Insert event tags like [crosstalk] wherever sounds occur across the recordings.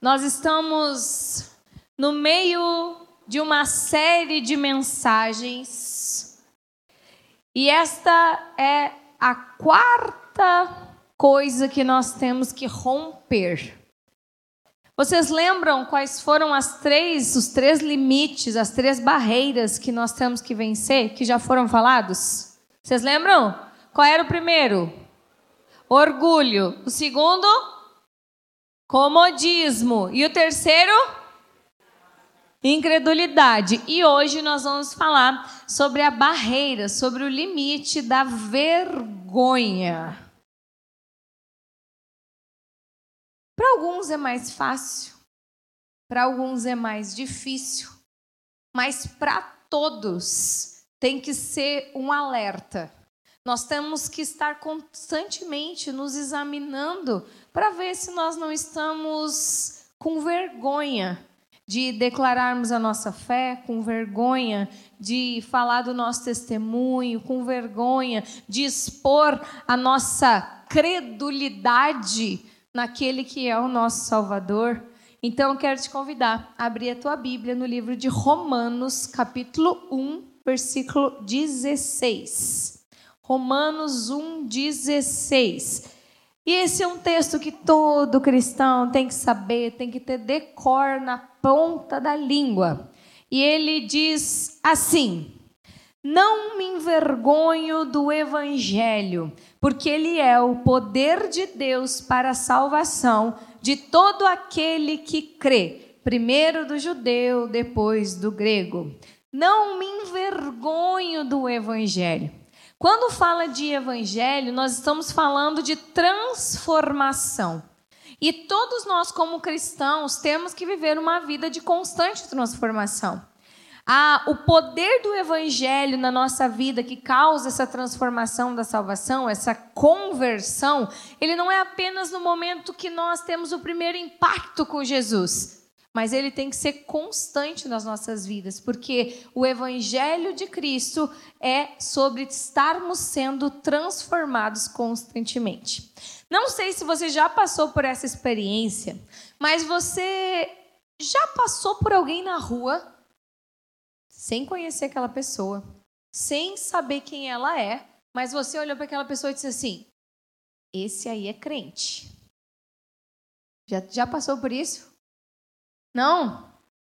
Nós estamos no meio de uma série de mensagens e esta é a quarta coisa que nós temos que romper. Vocês lembram quais foram as três, os três limites, as três barreiras que nós temos que vencer, que já foram falados? Vocês lembram? Qual era o primeiro? Orgulho. O segundo? Comodismo. E o terceiro? Incredulidade. E hoje nós vamos falar sobre a barreira, sobre o limite da vergonha. Para alguns é mais fácil, para alguns é mais difícil, mas para todos tem que ser um alerta. Nós temos que estar constantemente nos examinando para ver se nós não estamos com vergonha de declararmos a nossa fé, com vergonha de falar do nosso testemunho, com vergonha de expor a nossa credulidade naquele que é o nosso Salvador. Então, eu quero te convidar a abrir a tua Bíblia no livro de Romanos, capítulo 1, versículo 16. Romanos 1,16. E esse é um texto que todo cristão tem que saber, tem que ter decor na ponta da língua. E ele diz assim: Não me envergonho do evangelho, porque ele é o poder de Deus para a salvação de todo aquele que crê, primeiro do judeu, depois do grego. Não me envergonho do evangelho. Quando fala de evangelho, nós estamos falando de transformação. E todos nós, como cristãos, temos que viver uma vida de constante transformação. Ah, o poder do evangelho na nossa vida que causa essa transformação da salvação, essa conversão, ele não é apenas no momento que nós temos o primeiro impacto com Jesus mas ele tem que ser constante nas nossas vidas, porque o Evangelho de Cristo é sobre estarmos sendo transformados constantemente. Não sei se você já passou por essa experiência, mas você já passou por alguém na rua sem conhecer aquela pessoa, sem saber quem ela é, mas você olhou para aquela pessoa e disse assim: esse aí é crente. Já, já passou por isso? Não.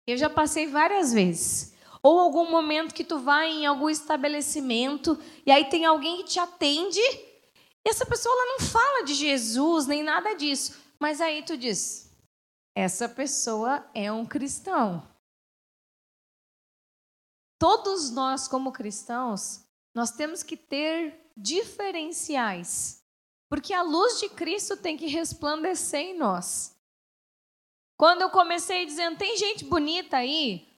Eu já passei várias vezes. Ou algum momento que tu vai em algum estabelecimento e aí tem alguém que te atende e essa pessoa ela não fala de Jesus nem nada disso, mas aí tu diz: essa pessoa é um cristão. Todos nós como cristãos, nós temos que ter diferenciais, porque a luz de Cristo tem que resplandecer em nós. Quando eu comecei dizendo, tem gente bonita aí,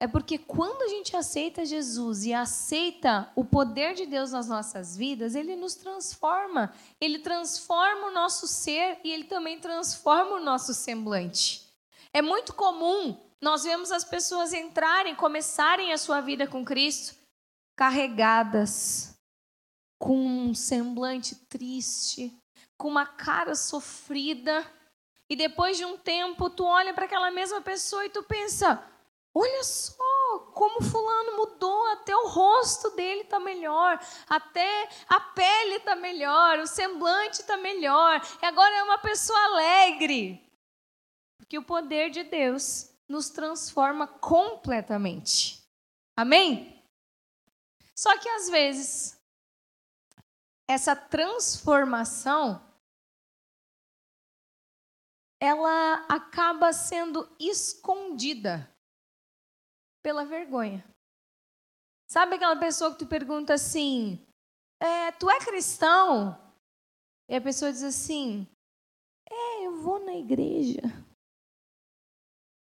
é porque quando a gente aceita Jesus e aceita o poder de Deus nas nossas vidas, ele nos transforma. Ele transforma o nosso ser e ele também transforma o nosso semblante. É muito comum nós vemos as pessoas entrarem, começarem a sua vida com Cristo carregadas, com um semblante triste, com uma cara sofrida e depois de um tempo, tu olha para aquela mesma pessoa e tu pensa: olha só como fulano mudou, até o rosto dele está melhor, até a pele está melhor, o semblante está melhor, e agora é uma pessoa alegre. Porque o poder de Deus nos transforma completamente. Amém? Só que às vezes, essa transformação ela acaba sendo escondida pela vergonha. Sabe aquela pessoa que tu pergunta assim: é, Tu é cristão? E a pessoa diz assim: É, eu vou na igreja.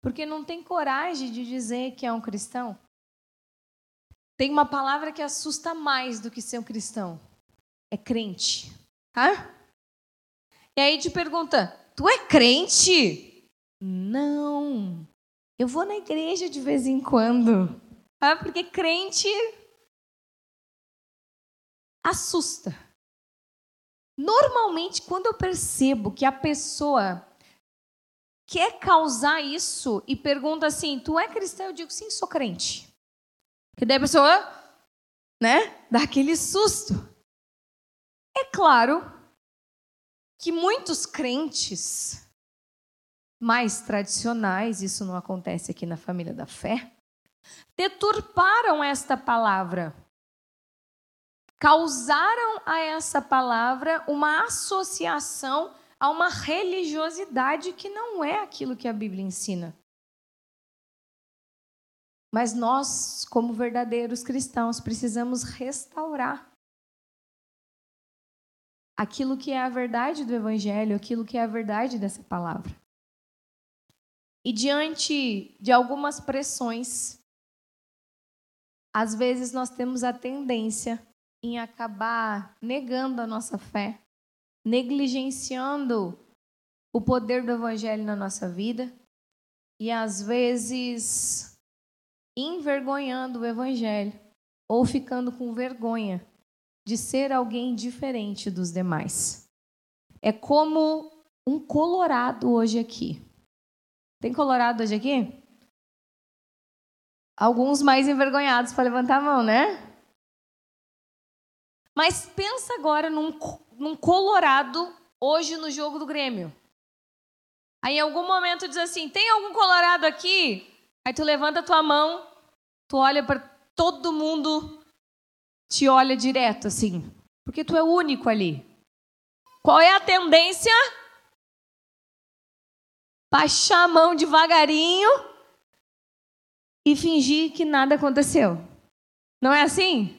Porque não tem coragem de dizer que é um cristão. Tem uma palavra que assusta mais do que ser um cristão: é crente. Tá? E aí te pergunta: Tu é crente? Não. Eu vou na igreja de vez em quando. Ah, porque crente assusta. Normalmente, quando eu percebo que a pessoa quer causar isso e pergunta assim: Tu é cristão? Eu digo sim, sou crente. Que daí a pessoa, né, dá aquele susto. É claro que muitos crentes mais tradicionais, isso não acontece aqui na família da fé, deturparam esta palavra. Causaram a essa palavra uma associação a uma religiosidade que não é aquilo que a Bíblia ensina. Mas nós, como verdadeiros cristãos, precisamos restaurar aquilo que é a verdade do Evangelho, aquilo que é a verdade dessa palavra. E diante de algumas pressões, às vezes nós temos a tendência em acabar negando a nossa fé, negligenciando o poder do Evangelho na nossa vida e às vezes envergonhando o Evangelho ou ficando com vergonha de ser alguém diferente dos demais. É como um colorado hoje aqui. Tem colorado hoje aqui? Alguns mais envergonhados para levantar a mão, né? Mas pensa agora num, num Colorado hoje no jogo do Grêmio. Aí em algum momento diz assim: tem algum Colorado aqui? Aí tu levanta a tua mão, tu olha para todo mundo, te olha direto assim, porque tu é o único ali. Qual é a tendência? Baixar a mão devagarinho e fingir que nada aconteceu. Não é assim?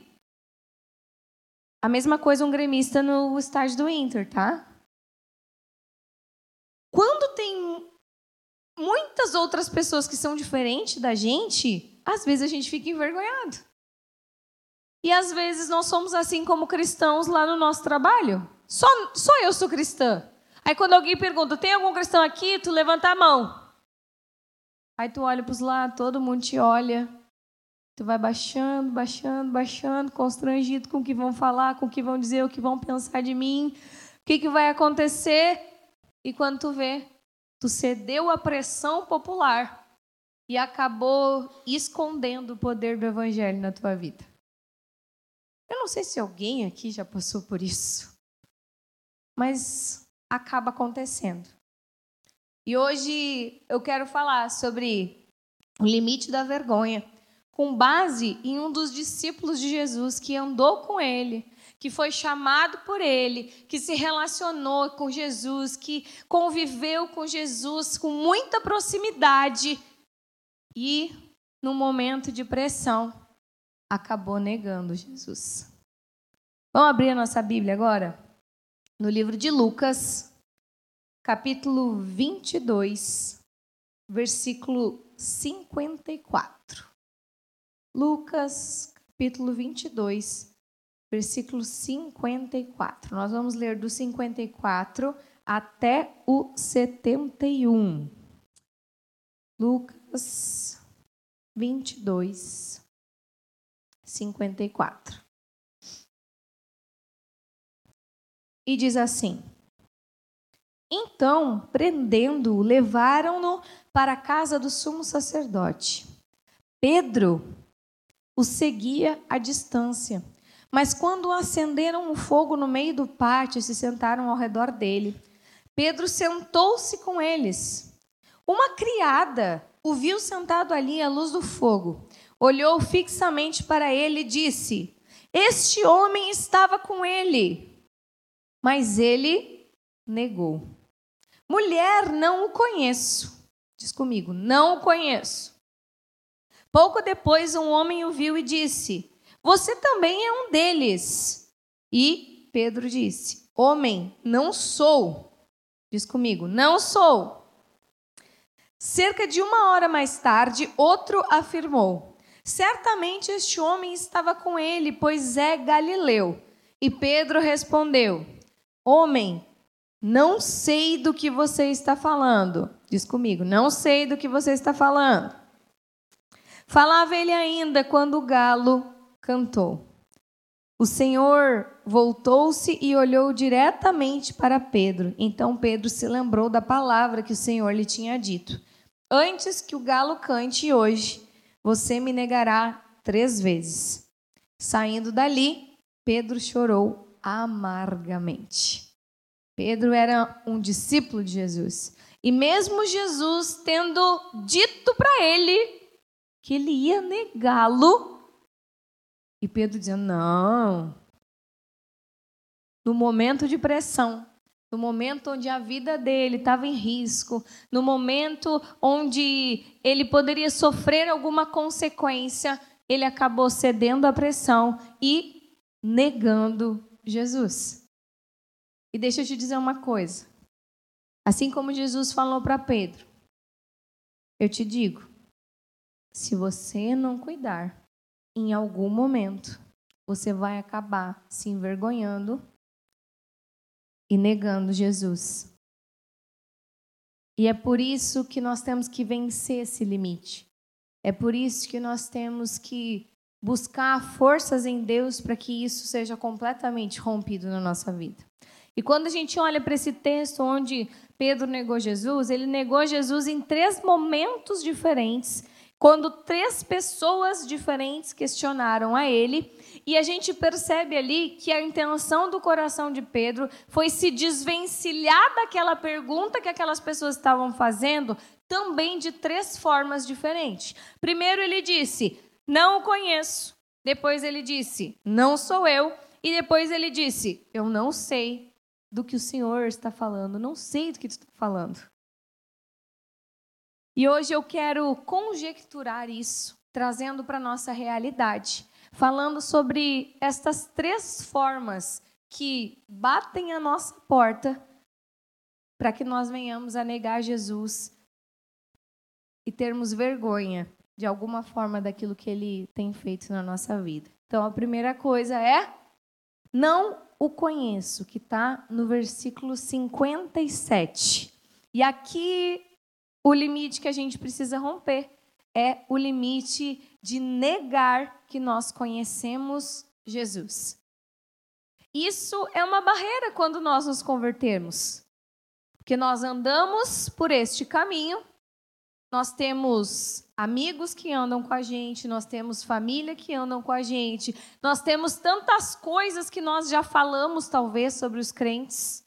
A mesma coisa um gremista no estádio do Inter, tá? Quando tem muitas outras pessoas que são diferentes da gente, às vezes a gente fica envergonhado. E às vezes nós somos assim como cristãos lá no nosso trabalho. Só, só eu sou cristã. Aí quando alguém pergunta, tem algum cristão aqui? Tu levanta a mão. Aí tu olha para os lados, todo mundo te olha. Tu vai baixando, baixando, baixando, constrangido com o que vão falar, com o que vão dizer, o que vão pensar de mim, o que, que vai acontecer. E quando tu vê, tu cedeu à pressão popular e acabou escondendo o poder do evangelho na tua vida. Eu não sei se alguém aqui já passou por isso, mas acaba acontecendo. E hoje eu quero falar sobre o limite da vergonha com base em um dos discípulos de Jesus que andou com ele, que foi chamado por ele, que se relacionou com Jesus, que conviveu com Jesus com muita proximidade e, no momento de pressão, acabou negando Jesus. Vamos abrir a nossa Bíblia agora? No livro de Lucas, capítulo 22, versículo 54. Lucas, capítulo 22, versículo 54. Nós vamos ler do 54 até o 71. Lucas 22, 54. E diz assim: Então, prendendo-o, levaram-no para a casa do sumo sacerdote. Pedro o seguia à distância. Mas quando acenderam o fogo no meio do pátio e se sentaram ao redor dele, Pedro sentou-se com eles. Uma criada o viu sentado ali à luz do fogo, olhou fixamente para ele e disse: Este homem estava com ele. Mas ele negou. Mulher, não o conheço. Diz comigo, não o conheço. Pouco depois, um homem o viu e disse: Você também é um deles. E Pedro disse: Homem, não sou. Diz comigo: Não sou. Cerca de uma hora mais tarde, outro afirmou: Certamente este homem estava com ele, pois é galileu. E Pedro respondeu: Homem, não sei do que você está falando. Diz comigo: Não sei do que você está falando. Falava ele ainda quando o galo cantou. O Senhor voltou-se e olhou diretamente para Pedro. Então Pedro se lembrou da palavra que o Senhor lhe tinha dito: Antes que o galo cante hoje, você me negará três vezes. Saindo dali, Pedro chorou amargamente. Pedro era um discípulo de Jesus. E mesmo Jesus tendo dito para ele que ele ia negá-lo, e Pedro dizendo: não. No momento de pressão, no momento onde a vida dele estava em risco, no momento onde ele poderia sofrer alguma consequência, ele acabou cedendo à pressão e negando Jesus. E deixa eu te dizer uma coisa. Assim como Jesus falou para Pedro, eu te digo: se você não cuidar em algum momento, você vai acabar se envergonhando e negando Jesus. E é por isso que nós temos que vencer esse limite. É por isso que nós temos que buscar forças em Deus para que isso seja completamente rompido na nossa vida. E quando a gente olha para esse texto onde Pedro negou Jesus, ele negou Jesus em três momentos diferentes quando três pessoas diferentes questionaram a ele, e a gente percebe ali que a intenção do coração de Pedro foi se desvencilhar daquela pergunta que aquelas pessoas estavam fazendo, também de três formas diferentes. Primeiro, ele disse: Não o conheço. Depois, ele disse: Não sou eu. E depois, ele disse: Eu não sei do que o Senhor está falando, não sei do que tu está falando. E hoje eu quero conjecturar isso, trazendo para a nossa realidade, falando sobre estas três formas que batem a nossa porta para que nós venhamos a negar Jesus e termos vergonha de alguma forma daquilo que ele tem feito na nossa vida. Então, a primeira coisa é não o conheço, que está no versículo 57. E aqui o limite que a gente precisa romper é o limite de negar que nós conhecemos Jesus. Isso é uma barreira quando nós nos convertermos. Porque nós andamos por este caminho, nós temos amigos que andam com a gente, nós temos família que andam com a gente, nós temos tantas coisas que nós já falamos, talvez, sobre os crentes.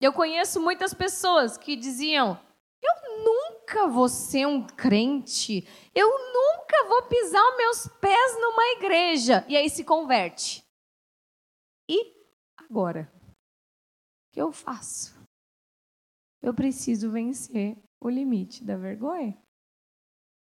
Eu conheço muitas pessoas que diziam: eu nunca vou ser um crente. Eu nunca vou pisar os meus pés numa igreja. E aí se converte. E agora? O que eu faço? Eu preciso vencer o limite da vergonha.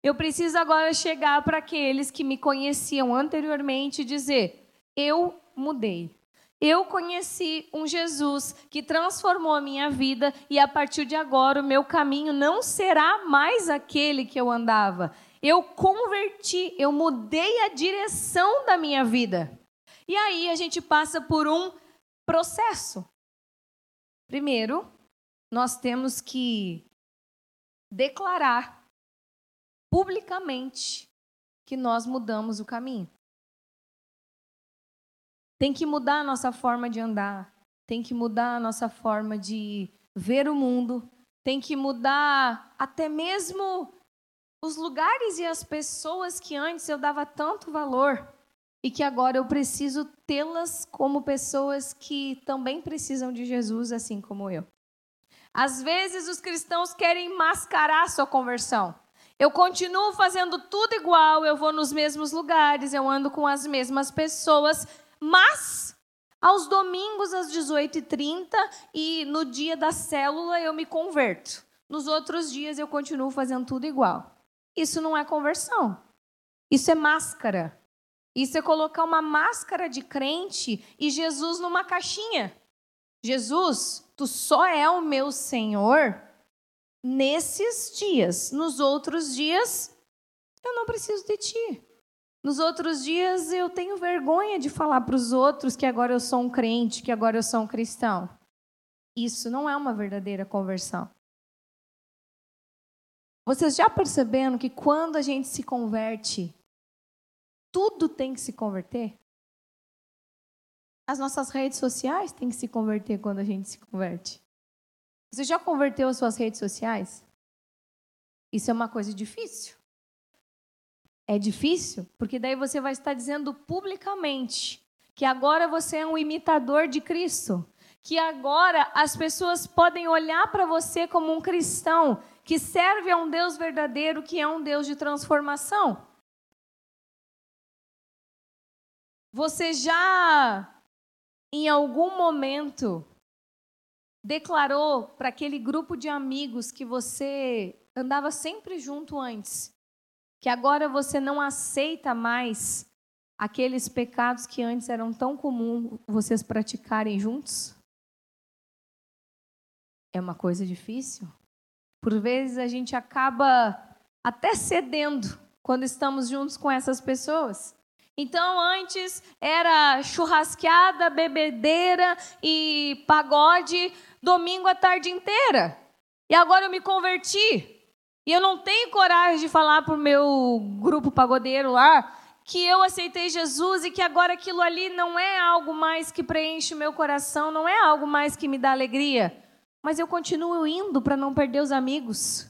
Eu preciso agora chegar para aqueles que me conheciam anteriormente e dizer: eu mudei. Eu conheci um Jesus que transformou a minha vida e a partir de agora o meu caminho não será mais aquele que eu andava. Eu converti, eu mudei a direção da minha vida. E aí a gente passa por um processo. Primeiro, nós temos que declarar publicamente que nós mudamos o caminho. Tem que mudar a nossa forma de andar, tem que mudar a nossa forma de ver o mundo, tem que mudar até mesmo os lugares e as pessoas que antes eu dava tanto valor e que agora eu preciso tê-las como pessoas que também precisam de Jesus, assim como eu. Às vezes os cristãos querem mascarar sua conversão. Eu continuo fazendo tudo igual, eu vou nos mesmos lugares, eu ando com as mesmas pessoas, mas aos domingos às 18h30 e no dia da célula eu me converto. Nos outros dias eu continuo fazendo tudo igual. Isso não é conversão. Isso é máscara. Isso é colocar uma máscara de crente e Jesus numa caixinha. Jesus, tu só é o meu Senhor nesses dias. Nos outros dias, eu não preciso de ti. Nos outros dias eu tenho vergonha de falar para os outros que agora eu sou um crente, que agora eu sou um cristão. Isso não é uma verdadeira conversão. Vocês já perceberam que quando a gente se converte, tudo tem que se converter? as nossas redes sociais têm que se converter quando a gente se converte. Você já converteu as suas redes sociais? Isso é uma coisa difícil. É difícil porque daí você vai estar dizendo publicamente que agora você é um imitador de Cristo, que agora as pessoas podem olhar para você como um cristão que serve a um Deus verdadeiro, que é um Deus de transformação. Você já, em algum momento, declarou para aquele grupo de amigos que você andava sempre junto antes, que agora você não aceita mais aqueles pecados que antes eram tão comuns vocês praticarem juntos? É uma coisa difícil. Por vezes a gente acaba até cedendo quando estamos juntos com essas pessoas. Então, antes era churrasqueada, bebedeira e pagode domingo a tarde inteira. E agora eu me converti. E eu não tenho coragem de falar para o meu grupo pagodeiro lá que eu aceitei Jesus e que agora aquilo ali não é algo mais que preenche o meu coração, não é algo mais que me dá alegria. Mas eu continuo indo para não perder os amigos.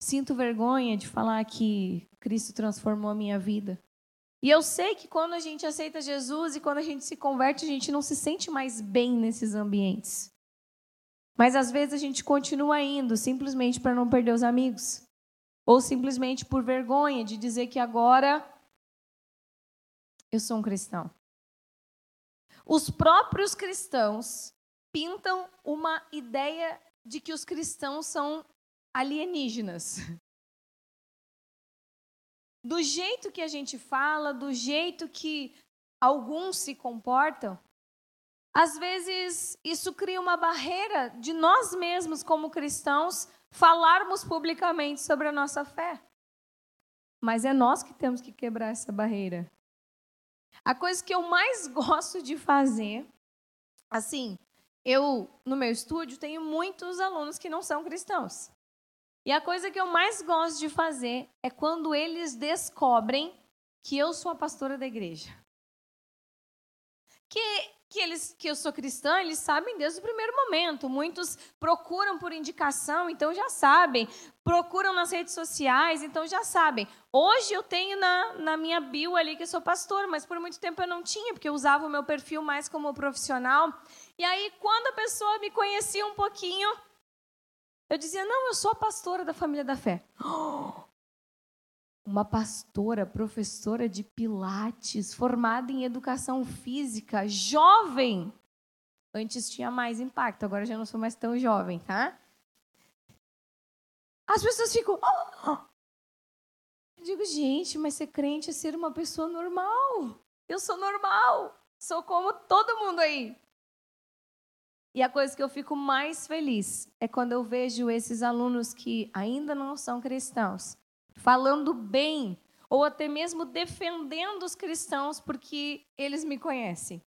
Sinto vergonha de falar que Cristo transformou a minha vida. E eu sei que quando a gente aceita Jesus e quando a gente se converte, a gente não se sente mais bem nesses ambientes. Mas às vezes a gente continua indo simplesmente para não perder os amigos. Ou simplesmente por vergonha de dizer que agora eu sou um cristão. Os próprios cristãos pintam uma ideia de que os cristãos são alienígenas. Do jeito que a gente fala, do jeito que alguns se comportam, às vezes isso cria uma barreira de nós mesmos, como cristãos, falarmos publicamente sobre a nossa fé. Mas é nós que temos que quebrar essa barreira. A coisa que eu mais [laughs] gosto de fazer, assim, eu no meu estúdio tenho muitos alunos que não são cristãos. E a coisa que eu mais gosto de fazer é quando eles descobrem que eu sou a pastora da igreja. Que, que, eles, que eu sou cristã, eles sabem desde o primeiro momento. Muitos procuram por indicação, então já sabem. Procuram nas redes sociais, então já sabem. Hoje eu tenho na, na minha bio ali que eu sou pastora, mas por muito tempo eu não tinha, porque eu usava o meu perfil mais como profissional. E aí, quando a pessoa me conhecia um pouquinho, eu dizia, não, eu sou a pastora da família da fé. [gasps] Uma pastora, professora de Pilates, formada em educação física, jovem. Antes tinha mais impacto, agora já não sou mais tão jovem, tá? As pessoas ficam. Eu digo, gente, mas ser crente é ser uma pessoa normal. Eu sou normal. Sou como todo mundo aí. E a coisa que eu fico mais feliz é quando eu vejo esses alunos que ainda não são cristãos falando bem ou até mesmo defendendo os cristãos porque eles me conhecem.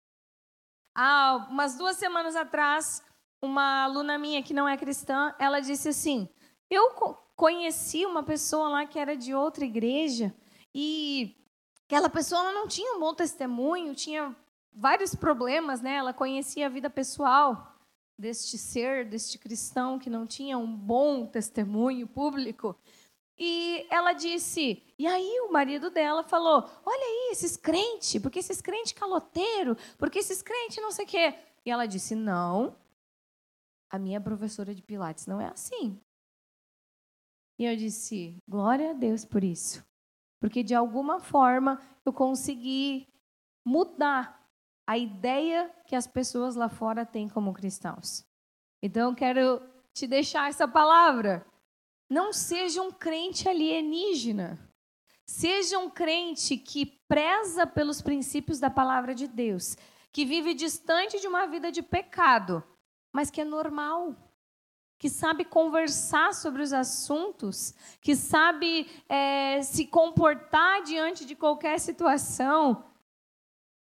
Há umas duas semanas atrás, uma aluna minha que não é cristã, ela disse assim: Eu conheci uma pessoa lá que era de outra igreja e aquela pessoa não tinha um bom testemunho, tinha vários problemas, né? Ela conhecia a vida pessoal deste ser, deste cristão que não tinha um bom testemunho público. E ela disse, e aí o marido dela falou: Olha aí, esses crentes, porque esses crentes caloteiro, porque esses crentes não sei o quê. E ela disse: Não, a minha professora de Pilates não é assim. E eu disse: Glória a Deus por isso. Porque de alguma forma eu consegui mudar a ideia que as pessoas lá fora têm como cristãos. Então, eu quero te deixar essa palavra. Não seja um crente alienígena. Seja um crente que preza pelos princípios da palavra de Deus, que vive distante de uma vida de pecado, mas que é normal, que sabe conversar sobre os assuntos, que sabe é, se comportar diante de qualquer situação,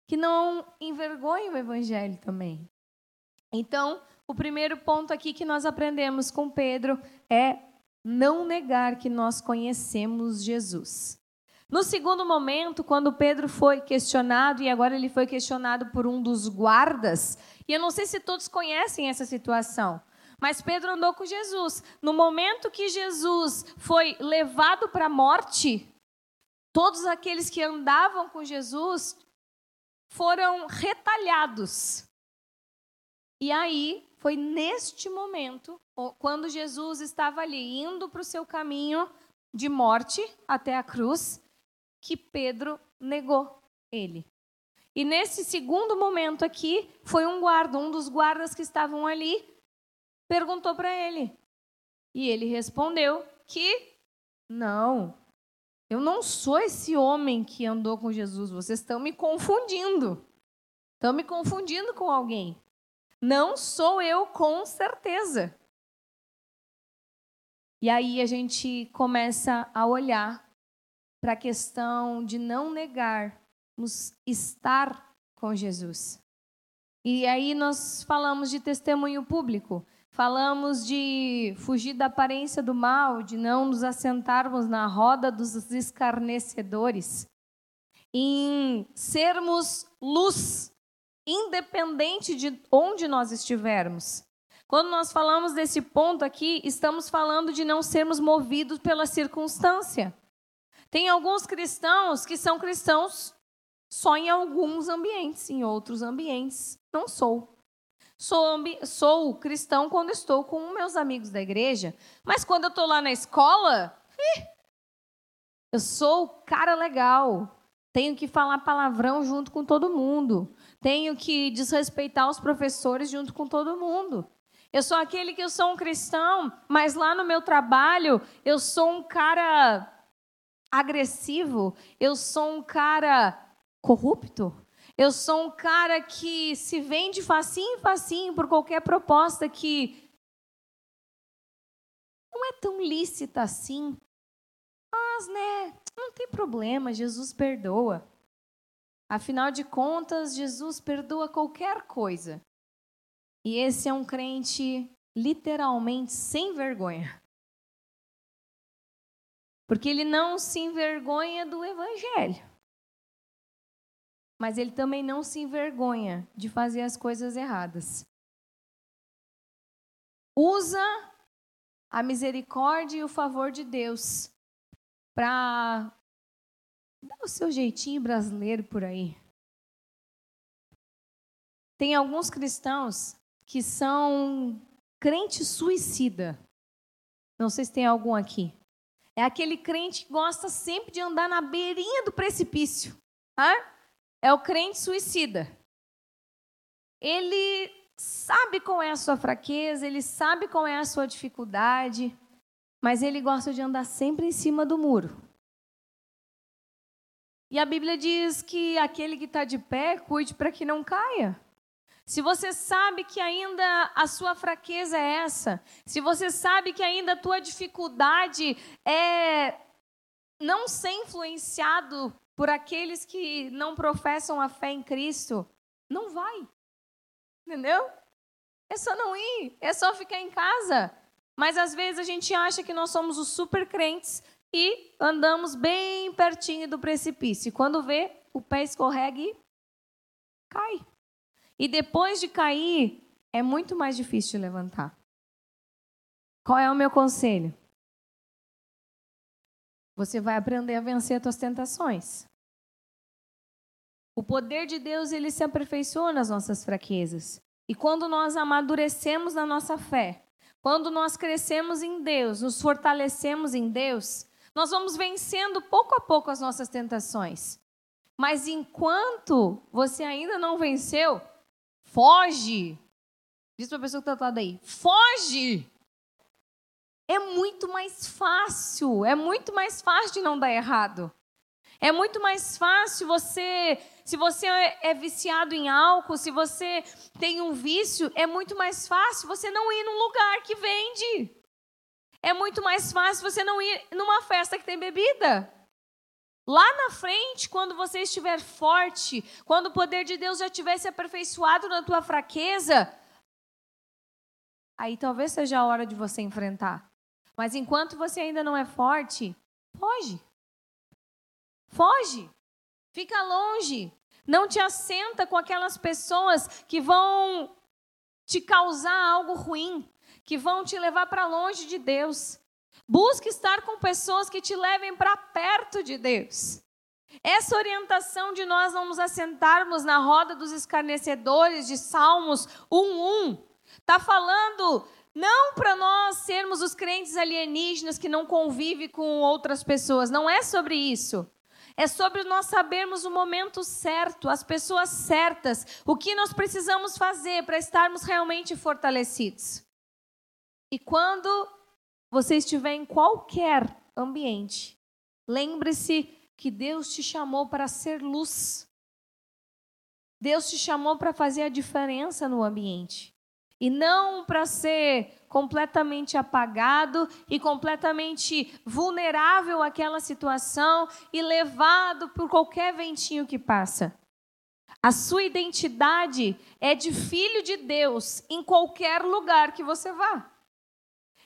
que não envergonhe o evangelho também. Então, o primeiro ponto aqui que nós aprendemos com Pedro é não negar que nós conhecemos Jesus. No segundo momento, quando Pedro foi questionado, e agora ele foi questionado por um dos guardas, e eu não sei se todos conhecem essa situação, mas Pedro andou com Jesus. No momento que Jesus foi levado para a morte, todos aqueles que andavam com Jesus foram retalhados. E aí, foi neste momento, quando Jesus estava ali, indo para o seu caminho de morte até a cruz, que Pedro negou ele. E nesse segundo momento aqui, foi um guarda, um dos guardas que estavam ali, perguntou para ele. E ele respondeu que não, eu não sou esse homem que andou com Jesus, vocês estão me confundindo. Estão me confundindo com alguém. Não sou eu, com certeza. E aí a gente começa a olhar para a questão de não negarmos estar com Jesus. E aí nós falamos de testemunho público, falamos de fugir da aparência do mal, de não nos assentarmos na roda dos escarnecedores, em sermos luz, independente de onde nós estivermos. Quando nós falamos desse ponto aqui, estamos falando de não sermos movidos pela circunstância. Tem alguns cristãos que são cristãos só em alguns ambientes, em outros ambientes não sou. Sou, sou cristão quando estou com meus amigos da igreja, mas quando eu estou lá na escola, ih, eu sou o cara legal. Tenho que falar palavrão junto com todo mundo. Tenho que desrespeitar os professores junto com todo mundo. Eu sou aquele que eu sou um cristão, mas lá no meu trabalho eu sou um cara agressivo, eu sou um cara corrupto, eu sou um cara que se vende facinho, facinho por qualquer proposta que não é tão lícita assim. Mas, né, não tem problema, Jesus perdoa. Afinal de contas, Jesus perdoa qualquer coisa. E esse é um crente literalmente sem vergonha. Porque ele não se envergonha do evangelho. Mas ele também não se envergonha de fazer as coisas erradas. Usa a misericórdia e o favor de Deus para dar o seu jeitinho brasileiro por aí. Tem alguns cristãos que são crente suicida. Não sei se tem algum aqui. É aquele crente que gosta sempre de andar na beirinha do precipício. É o crente suicida. Ele sabe qual é a sua fraqueza, ele sabe qual é a sua dificuldade, mas ele gosta de andar sempre em cima do muro. E a Bíblia diz que aquele que está de pé, cuide para que não caia. Se você sabe que ainda a sua fraqueza é essa, se você sabe que ainda a tua dificuldade é não ser influenciado por aqueles que não professam a fé em Cristo, não vai. Entendeu? É só não ir, é só ficar em casa. Mas às vezes a gente acha que nós somos os super crentes e andamos bem pertinho do precipício. Quando vê, o pé escorrega e cai. E depois de cair, é muito mais difícil levantar. Qual é o meu conselho? Você vai aprender a vencer as suas tentações. O poder de Deus, ele se aperfeiçoa nas nossas fraquezas. E quando nós amadurecemos na nossa fé, quando nós crescemos em Deus, nos fortalecemos em Deus, nós vamos vencendo pouco a pouco as nossas tentações. Mas enquanto você ainda não venceu, Foge. Diz para a pessoa que está do lado aí: foge. É muito mais fácil, é muito mais fácil de não dar errado. É muito mais fácil você, se você é viciado em álcool, se você tem um vício, é muito mais fácil você não ir num lugar que vende. É muito mais fácil você não ir numa festa que tem bebida. Lá na frente, quando você estiver forte, quando o poder de Deus já tivesse aperfeiçoado na tua fraqueza, aí talvez seja a hora de você enfrentar. Mas enquanto você ainda não é forte, foge. Foge. Fica longe. Não te assenta com aquelas pessoas que vão te causar algo ruim, que vão te levar para longe de Deus. Busque estar com pessoas que te levem para perto de Deus. Essa orientação de nós não nos assentarmos na roda dos escarnecedores de Salmos 1:1 está falando não para nós sermos os crentes alienígenas que não convivem com outras pessoas, não é sobre isso. É sobre nós sabermos o momento certo, as pessoas certas, o que nós precisamos fazer para estarmos realmente fortalecidos. E quando você estiver em qualquer ambiente, lembre-se que Deus te chamou para ser luz. Deus te chamou para fazer a diferença no ambiente. E não para ser completamente apagado e completamente vulnerável àquela situação e levado por qualquer ventinho que passa. A sua identidade é de filho de Deus em qualquer lugar que você vá.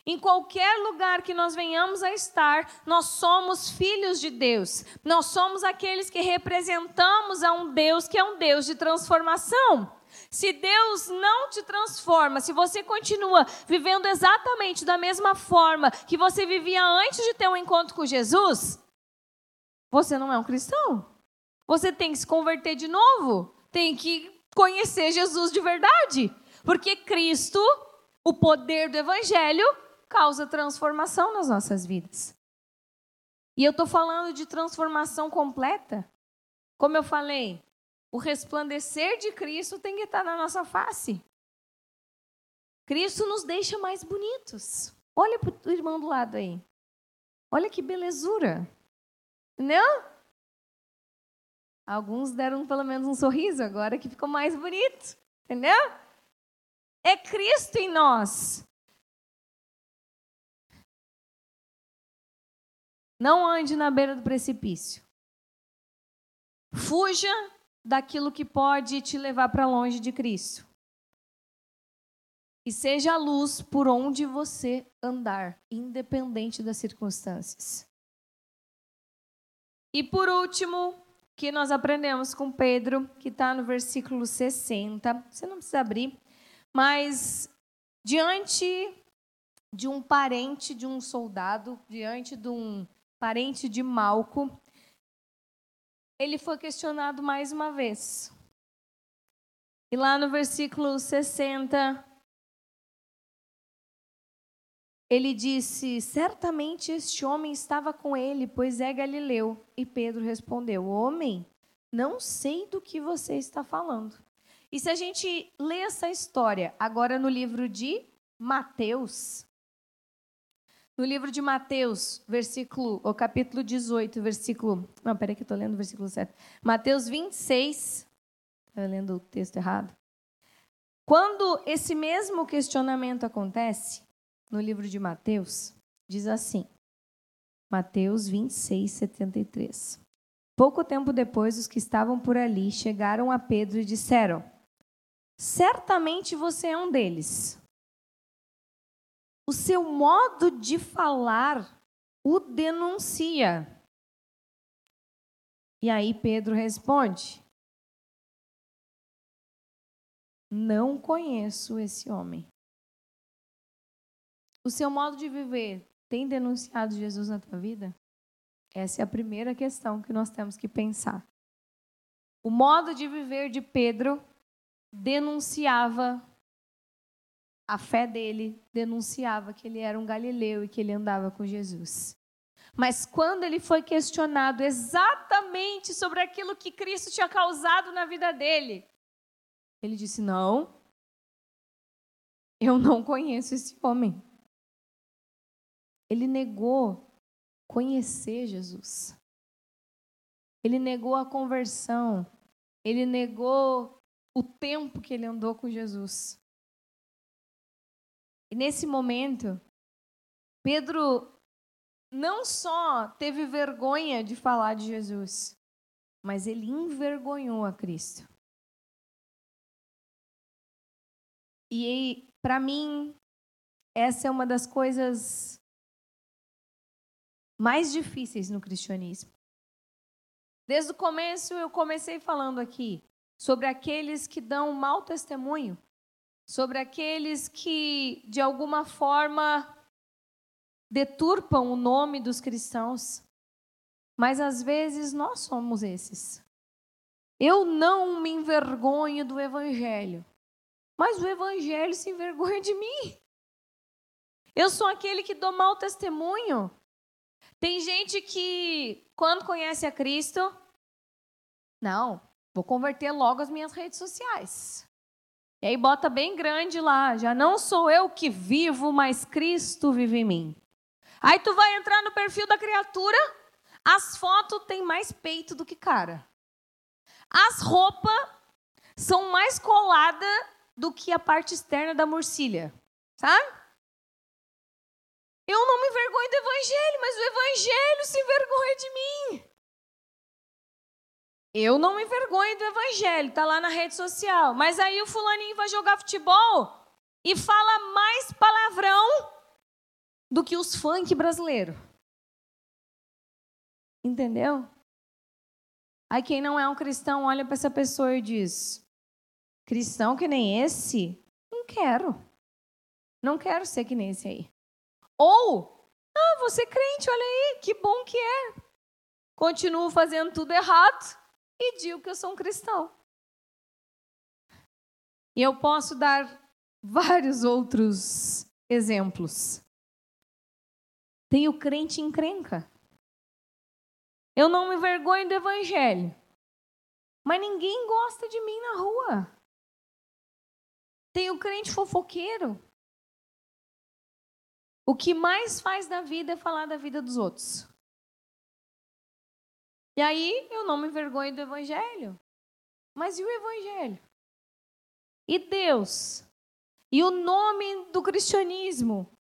Em qualquer lugar que nós venhamos a estar, nós somos filhos de Deus. Nós somos aqueles que representamos a um Deus que é um Deus de transformação. Se Deus não te transforma, se você continua vivendo exatamente da mesma forma que você vivia antes de ter um encontro com Jesus, você não é um cristão. Você tem que se converter de novo, tem que conhecer Jesus de verdade, porque Cristo, o poder do evangelho, causa transformação nas nossas vidas. E eu estou falando de transformação completa. Como eu falei, o resplandecer de Cristo tem que estar na nossa face. Cristo nos deixa mais bonitos. Olha para o irmão do lado aí. Olha que belezura. Entendeu? Alguns deram pelo menos um sorriso agora que ficou mais bonito. Entendeu? É Cristo em nós. Não ande na beira do precipício. Fuja daquilo que pode te levar para longe de Cristo. E seja a luz por onde você andar, independente das circunstâncias. E por último, que nós aprendemos com Pedro, que está no versículo 60. Você não precisa abrir, mas diante de um parente de um soldado, diante de um parente de Malco, ele foi questionado mais uma vez. E lá no versículo 60, ele disse: Certamente este homem estava com ele, pois é Galileu. E Pedro respondeu: Homem, não sei do que você está falando. E se a gente lê essa história agora no livro de Mateus, no livro de Mateus, versículo, o capítulo 18, versículo. Não, peraí que eu estou lendo o versículo 7. Mateus 26. Estou lendo o texto errado. Quando esse mesmo questionamento acontece, no livro de Mateus, diz assim. Mateus 26, 73. Pouco tempo depois, os que estavam por ali chegaram a Pedro e disseram: Certamente você é um deles o seu modo de falar o denuncia. E aí Pedro responde: Não conheço esse homem. O seu modo de viver tem denunciado Jesus na tua vida? Essa é a primeira questão que nós temos que pensar. O modo de viver de Pedro denunciava a fé dele denunciava que ele era um galileu e que ele andava com Jesus. Mas quando ele foi questionado exatamente sobre aquilo que Cristo tinha causado na vida dele, ele disse: Não, eu não conheço esse homem. Ele negou conhecer Jesus. Ele negou a conversão. Ele negou o tempo que ele andou com Jesus. E nesse momento, Pedro não só teve vergonha de falar de Jesus, mas ele envergonhou a Cristo. E para mim, essa é uma das coisas mais difíceis no cristianismo. Desde o começo eu comecei falando aqui sobre aqueles que dão mau testemunho, sobre aqueles que de alguma forma deturpam o nome dos cristãos. Mas às vezes nós somos esses. Eu não me envergonho do evangelho, mas o evangelho se envergonha de mim. Eu sou aquele que dou mau testemunho. Tem gente que, quando conhece a Cristo, não, vou converter logo as minhas redes sociais. E aí bota bem grande lá, já não sou eu que vivo, mas Cristo vive em mim. Aí tu vai entrar no perfil da criatura, as fotos têm mais peito do que cara. As roupas são mais coladas do que a parte externa da morcilha, sabe? Eu não me envergonho do evangelho, mas o evangelho se envergonha de mim. Eu não me envergonho do evangelho, tá lá na rede social. Mas aí o fulaninho vai jogar futebol e fala mais palavrão do que os funk brasileiros. Entendeu? Aí quem não é um cristão olha para essa pessoa e diz: cristão que nem esse? Não quero. Não quero ser que nem esse aí. Ou, ah, você crente, olha aí, que bom que é. Continuo fazendo tudo errado e digo que eu sou um cristão. E eu posso dar vários outros exemplos. Tem o crente encrenca. Eu não me vergonho do evangelho. Mas ninguém gosta de mim na rua. Tem o crente fofoqueiro. O que mais faz da vida é falar da vida dos outros. E aí eu não me envergonho do evangelho. Mas e o evangelho? E Deus? E o nome do cristianismo?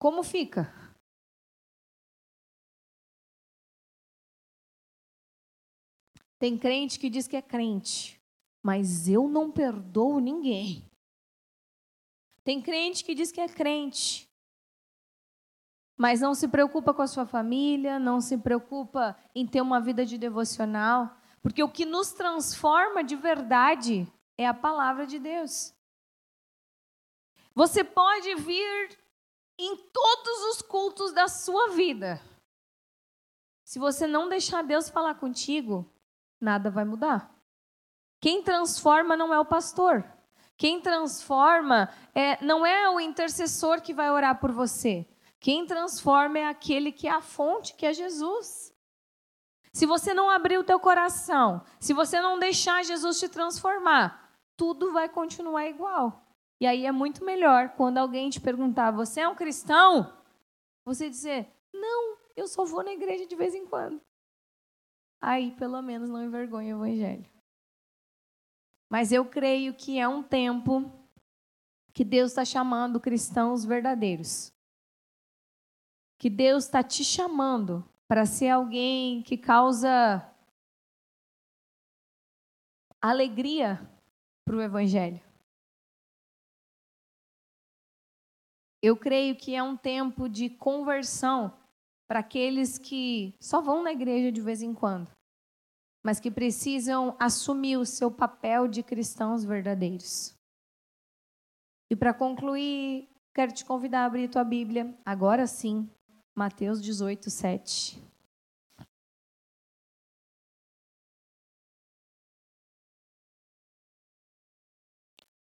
Como fica? Tem crente que diz que é crente, mas eu não perdoo ninguém. Tem crente que diz que é crente, mas não se preocupa com a sua família, não se preocupa em ter uma vida de devocional, porque o que nos transforma de verdade é a palavra de Deus. Você pode vir em todos os cultos da sua vida. Se você não deixar Deus falar contigo, nada vai mudar. Quem transforma não é o pastor. Quem transforma é, não é o intercessor que vai orar por você. Quem transforma é aquele que é a fonte, que é Jesus. Se você não abrir o teu coração, se você não deixar Jesus te transformar, tudo vai continuar igual. E aí é muito melhor quando alguém te perguntar: "Você é um cristão?" Você dizer: "Não, eu só vou na igreja de vez em quando." Aí, pelo menos não envergonha o evangelho. Mas eu creio que é um tempo que Deus está chamando cristãos verdadeiros que Deus está te chamando para ser alguém que causa alegria para o Evangelho. Eu creio que é um tempo de conversão para aqueles que só vão na igreja de vez em quando, mas que precisam assumir o seu papel de cristãos verdadeiros. E para concluir, quero te convidar a abrir tua Bíblia, agora sim, Mateus 18, 7.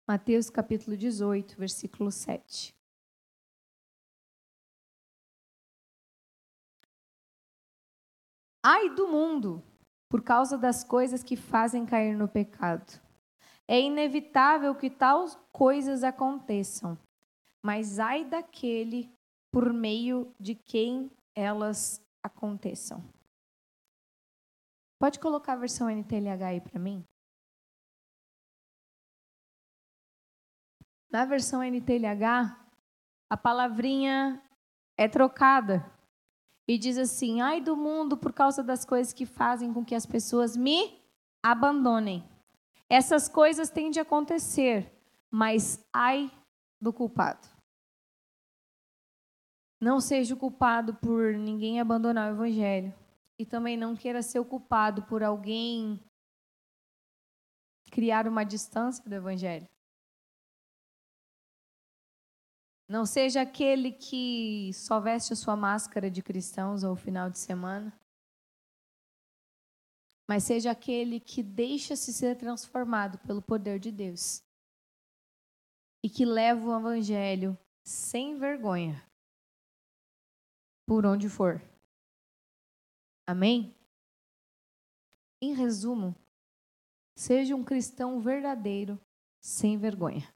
Mateus capítulo 18, versículo 7. Ai do mundo, por causa das coisas que fazem cair no pecado. É inevitável que tais coisas aconteçam, mas ai daquele por meio de quem elas aconteçam. Pode colocar a versão NTLH aí para mim? Na versão NTLH, a palavrinha é trocada e diz assim: ai do mundo por causa das coisas que fazem com que as pessoas me abandonem. Essas coisas têm de acontecer, mas ai do culpado. Não seja culpado por ninguém abandonar o evangelho. e também não queira ser ocupado por alguém criar uma distância do Evangelho. Não seja aquele que só veste a sua máscara de cristãos ao final de semana, mas seja aquele que deixa-se ser transformado pelo poder de Deus e que leva o Evangelho sem vergonha por onde for. Amém? Em resumo, seja um cristão verdadeiro, sem vergonha.